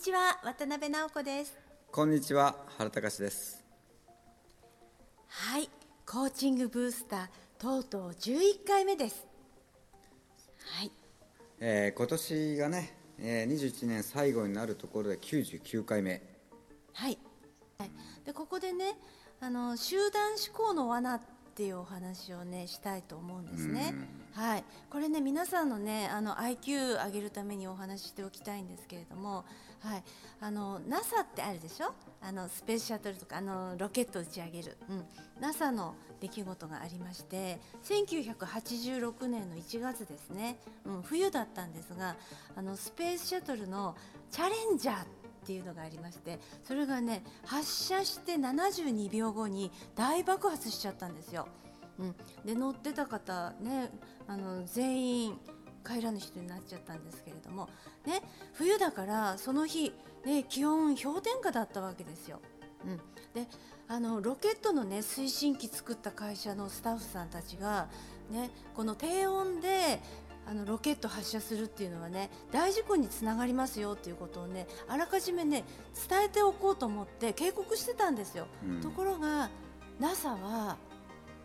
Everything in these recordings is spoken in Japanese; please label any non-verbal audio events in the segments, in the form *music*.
ちは渡辺直子です。こんにちは原隆です。はいコーチングブースターとうとう11回目です。はい。えー、今年がね、えー、21年最後になるところで99回目。はい。でここでねあの集団思考の罠っていうお話をねしたいと思うんですね。はい、これね皆さんのねあの IQ 上げるためにお話ししておきたいんですけれども、はい、あの NASA ってあるでしょ？あのスペースシャトルとかあのロケット打ち上げる、うん、NASA の出来事がありまして1986年の1月ですね、うん、冬だったんですがあのスペースシャトルのチャレンジャーってっていうのがありましてそれがね発射して72秒後に大爆発しちゃったんですよ。うん、で乗ってた方ねあの全員帰らぬ人になっちゃったんですけれども、ね、冬だからその日、ね、気温氷点下だったわけですよ。うん、であのロケットの、ね、推進機作った会社のスタッフさんたちが、ね、この低温であのロケット発射するっていうのはね大事故につながりますよっていうことをねあらかじめね伝えておこうと思って警告してたんですよ。うん、ところが NASA は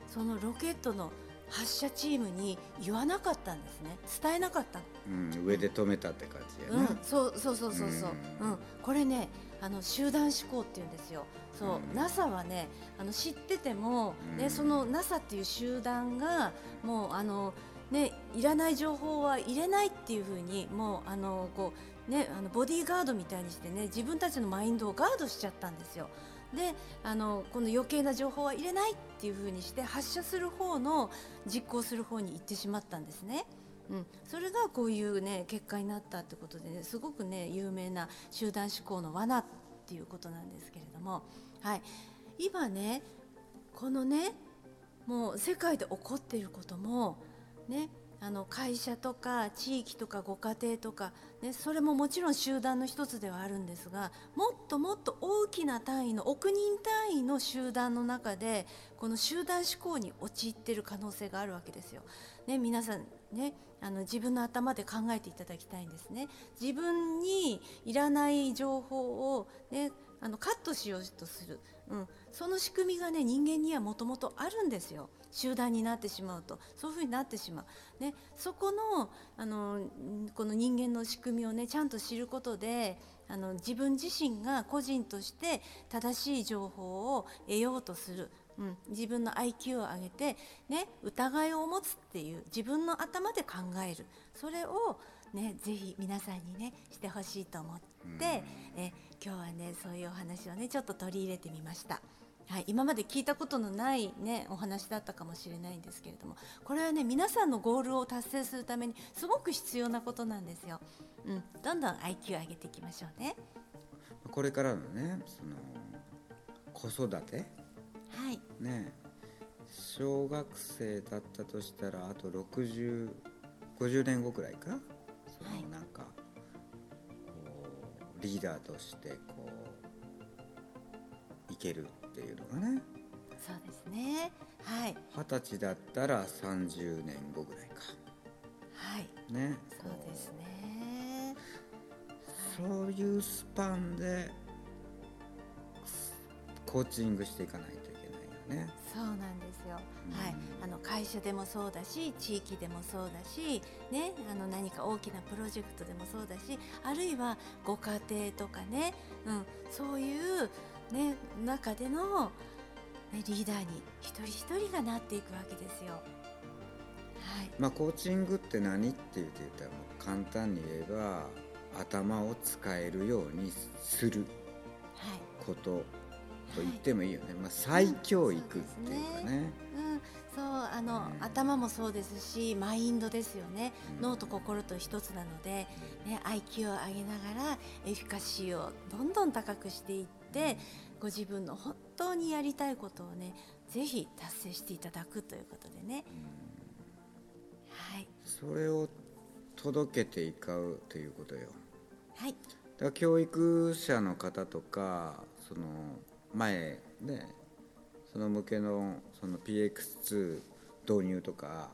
そのロケットの発射チームに言わなかったんですね。伝えなかったうん、上で止めたって感じやね、うん、そうそうそうそうそう、うん、うん、これねあの集団思考って言うんですよ。そう、うん、NASA はねあの知ってても、ね、その NASA っていう集団がもうあのね、いらない情報は入れないっていうふうにもうあのこう、ね、あのボディーガードみたいにしてね自分たちのマインドをガードしちゃったんですよ。であのこの余計な情報は入れないっていうふうにして発射する方の実行する方に行ってしまったんですね。うん、それがこういうね結果になったってことで、ね、すごくね有名な集団思考の罠っていうことなんですけれども、はい、今ねこのねもう世界で起こっていることもね、あの会社とか地域とかご家庭とか、ね、それももちろん集団の一つではあるんですがもっともっと大きな単位の億人単位の集団の中でこの集団思考に陥っている可能性があるわけですよ。ね、皆さんねあの自分の頭で考えていただきたいんですね。自分にいらない情報を、ね、あのカットしようとする、うん、その仕組みがね人間にはもともとあるんですよ。集団になってしまうと。そういうふうになってしまう、ね、そこのあのこの人間の仕組みをねちゃんと知ることであの自分自身が個人として正しい情報を得ようとする、うん、自分の IQ を上げて、ね、疑いを持つっていう自分の頭で考える。それをね、ぜひ皆さんにねしてほしいと思って、え今日はねそういうお話をねちょっと取り入れてみました。はい、今まで聞いたことのない、ね、お話だったかもしれないんですけれどもこれはね皆さんのゴールを達成するためにすごく必要なことなんですよ。うん、どんどん IQ 上げていきましょうね。これからのねその子育て、はい。ね、小学生だったとしたらあと6050年後くらいか？そのなんか、こうリーダーとしてこういけるっていうのがね。そうですね。はい。二十歳だったら30年後ぐらいか。はい。ね。そうですね。そういうスパンでコーチングしていかないといけないよね。そうなんですよ、うん、はい。あの会社でもそうだし地域でもそうだしねあの何か大きなプロジェクトでもそうだしあるいはご家庭とかね、うん、そういうね、中での、ね、リーダーに一人一人がなっていくわけですよ。はい。まあ、コーチングって何って言ってたら簡単に言えば頭を使えるようにすることと言ってもいいよね、はい、まあ、再教育っていうかね。そうあの、頭もそうですしマインドですよね、うん、脳と心と一つなので、ね、IQ を上げながらエフィカシーをどんどん高くしていって、ご自分の本当にやりたいことをねぜひ達成していただくということでね、はい、それを届けていかうということよ。はい、だから教育者の方とかその前ねその向けのその PX2 導入とか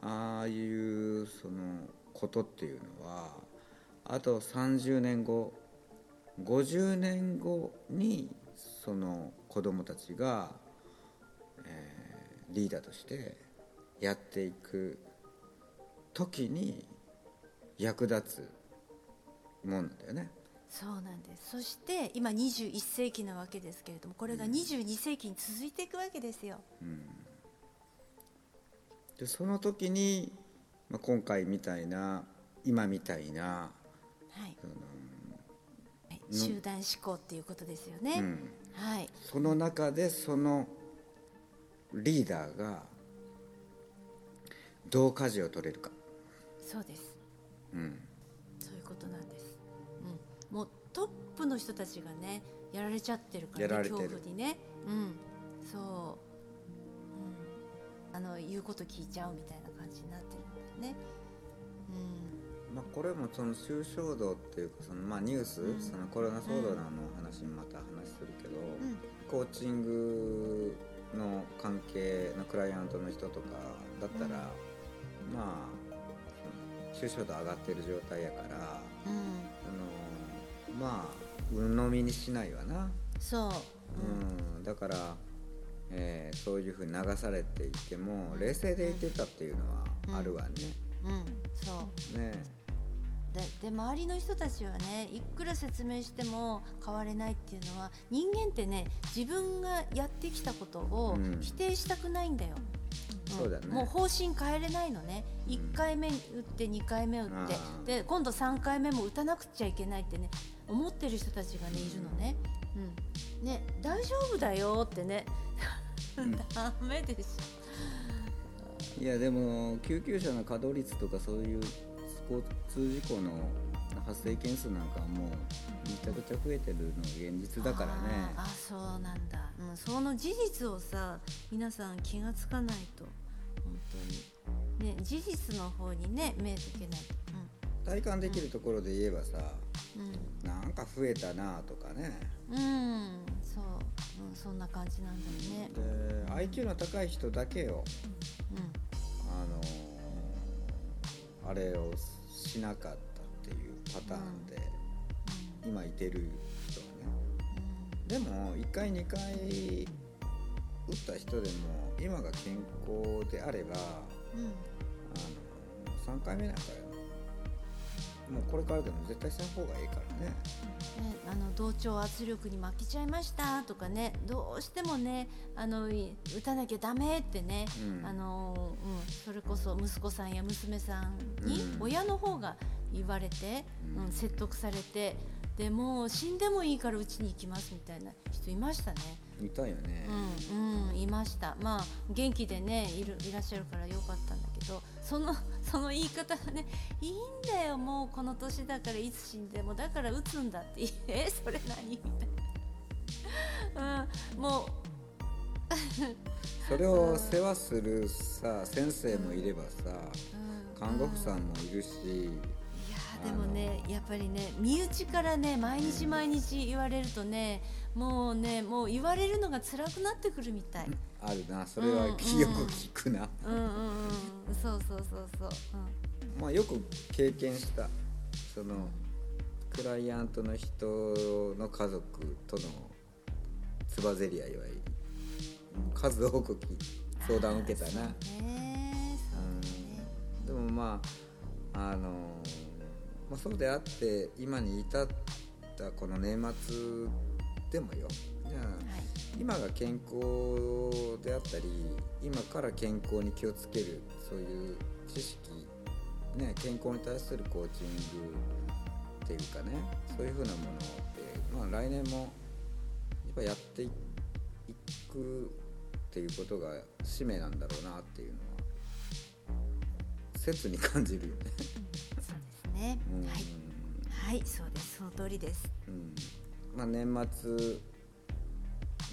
ああいうそのことっていうのはあと30年後50年後にその子供たちが、えーリーダーとしてやっていく時に役立つもんなんだよね。そうなんですそして今21世紀なわけですけれどもこれが22世紀に続いていくわけですよ。でその時に、まあ、今回みたいな今みたいな、はいそのはい集団思考っていうことですよね。うん、はい。その中でそのリーダーがどう舵を取れるか、そうです。うん、そういうことなんです。うん、もうトップの人たちがねやられちゃってるから、ね、恐怖にね。うん、そう、うん、あの言うこと聞いちゃうみたいな感じになってるんだよね。まあ、これもその抽象度っていうかその、まあ、ニュース、うん。そのコロナ騒動の話にまた話するけど、うん、うん、コーチングの関係のクライアントの人とかだったら、うん。まあその抽象度上がってる状態やから、うん、あのまあ鵜呑みにしないわな、そう、うん。だから、えーそういうふうに流されていても冷静でいてたっていうのはあるわね。うん、うん、そう。ねでで周りの人たちはねいくら説明しても変われないっていうのは人間ってね自分がやってきたことをうん。否定したくないんだよ。うだね。もう方針変えれないのね。1回目打って2回目打ってで今度3回目も打たなくちゃいけないってね思ってる人たちがねいるのね。うん、ね大丈夫だよってね。ん。*laughs* ダメでしいやでも救急車の稼働率とかそういう交通事故の発生件数なんかはもうめちゃくちゃ増えてるのが現実ょだからね。あそうなんだ、うん、その事実をさ皆さん気がつかないと。本当に。ね事実の方にね目つけないと。体感できるところで言えばさうん。なんか増えたなとかね。うん、うん、そう、うん、そんな感じなんだよね。で IQ の高い人だけよ。うあのーあれをしなかったっていうパターンで今いてる人はね。でも1回2回打った人でも今が健康であればあの3回目なんかよもうこれからでも絶対した方がいいからね。ね、あの同調圧力に負けちゃいましたとかねどうしてもねあのい打たなきゃダメってね、うん。あのうん、それこそ息子さんや娘さんにうん。親の方が言われて、うん。うん、説得されてでもう死んでもいいからうちに行きますみたいな人いましたね。いたよね、うん、うん、いました。まあ元気でねいるいらっしゃるからよかったんだけど、その *laughs* その言い方がね、いいんだよもうこの年だからいつ死んでもだから打つんだって、*laughs* えそれ何？みたいな。うん、もう *laughs* それを世話するさ先生もいればさうん看護婦さんもいるし、でもねやっぱりね身内からね毎日毎日言われるとねもうねもう言われるのが辛くなってくるみたい。あるなそれはようん。く聞くな、うんうんうんそうそうそうそう。まあよく経験したそのクライアントの人の家族とのつばぜり合いは数多くき相談を受けたな。ねね。うん。でもまああのまあ、そうであって今に至ったこの年末でもよ。じゃあはい。今が健康であったり今から健康に気をつけるそういう知識、ね、健康に対するコーチングっていうかねそういうふうなものって、まあ、来年もやっぱやっていくっていうことが使命なんだろうなっていうのは切に感じるよね。ね。うん。はい。はいそうです。その通りです。うん。まあ、年末、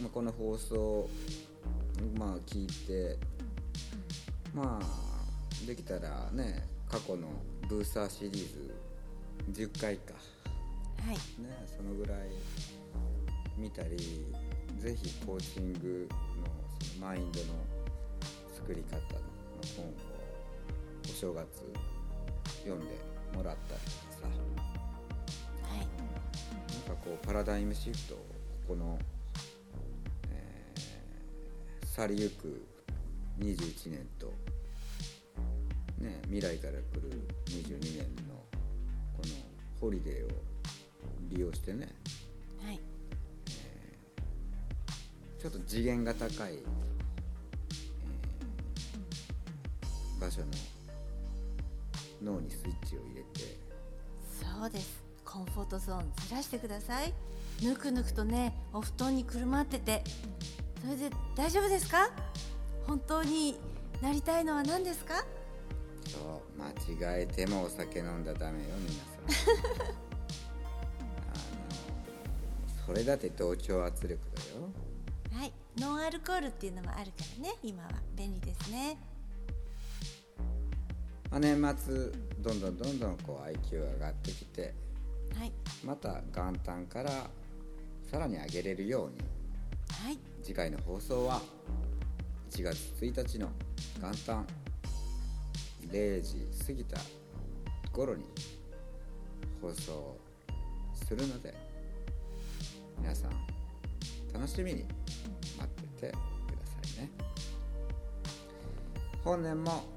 まあ、この放送、まあ、聞いてまあできたらね過去のブースターシリーズ10回か、はい。ね、そのぐらい見たりぜひコーチングのそのマインドの作り方の本をお正月読んでもらったりとかさ。はい。なんかこうパラダイムシフトここの、えー去りゆく21年と、ね、未来から来る22年のこのホリデーを利用してねはい。ちょっと次元が高い、えー場所の脳にスイッチを入れて。そうです。コンフォートゾーンずらしてください。ぬくぬくとねお布団にくるまってて。それで大丈夫ですか？本当になりたいのは何ですか？そう間違えてもお酒飲んだらダメよ皆さん。あのそれだって同調圧力だよ。はい。ノンアルコールっていうのもあるからね今は。便利ですねまあ、年末どんどんどんどんこう IQ が上がってきてはい。また元旦からさらに上げれるように。はい。次回の放送は1月1日の元旦0時過ぎた頃に放送するので皆さん楽しみに待っててくださいね。本年も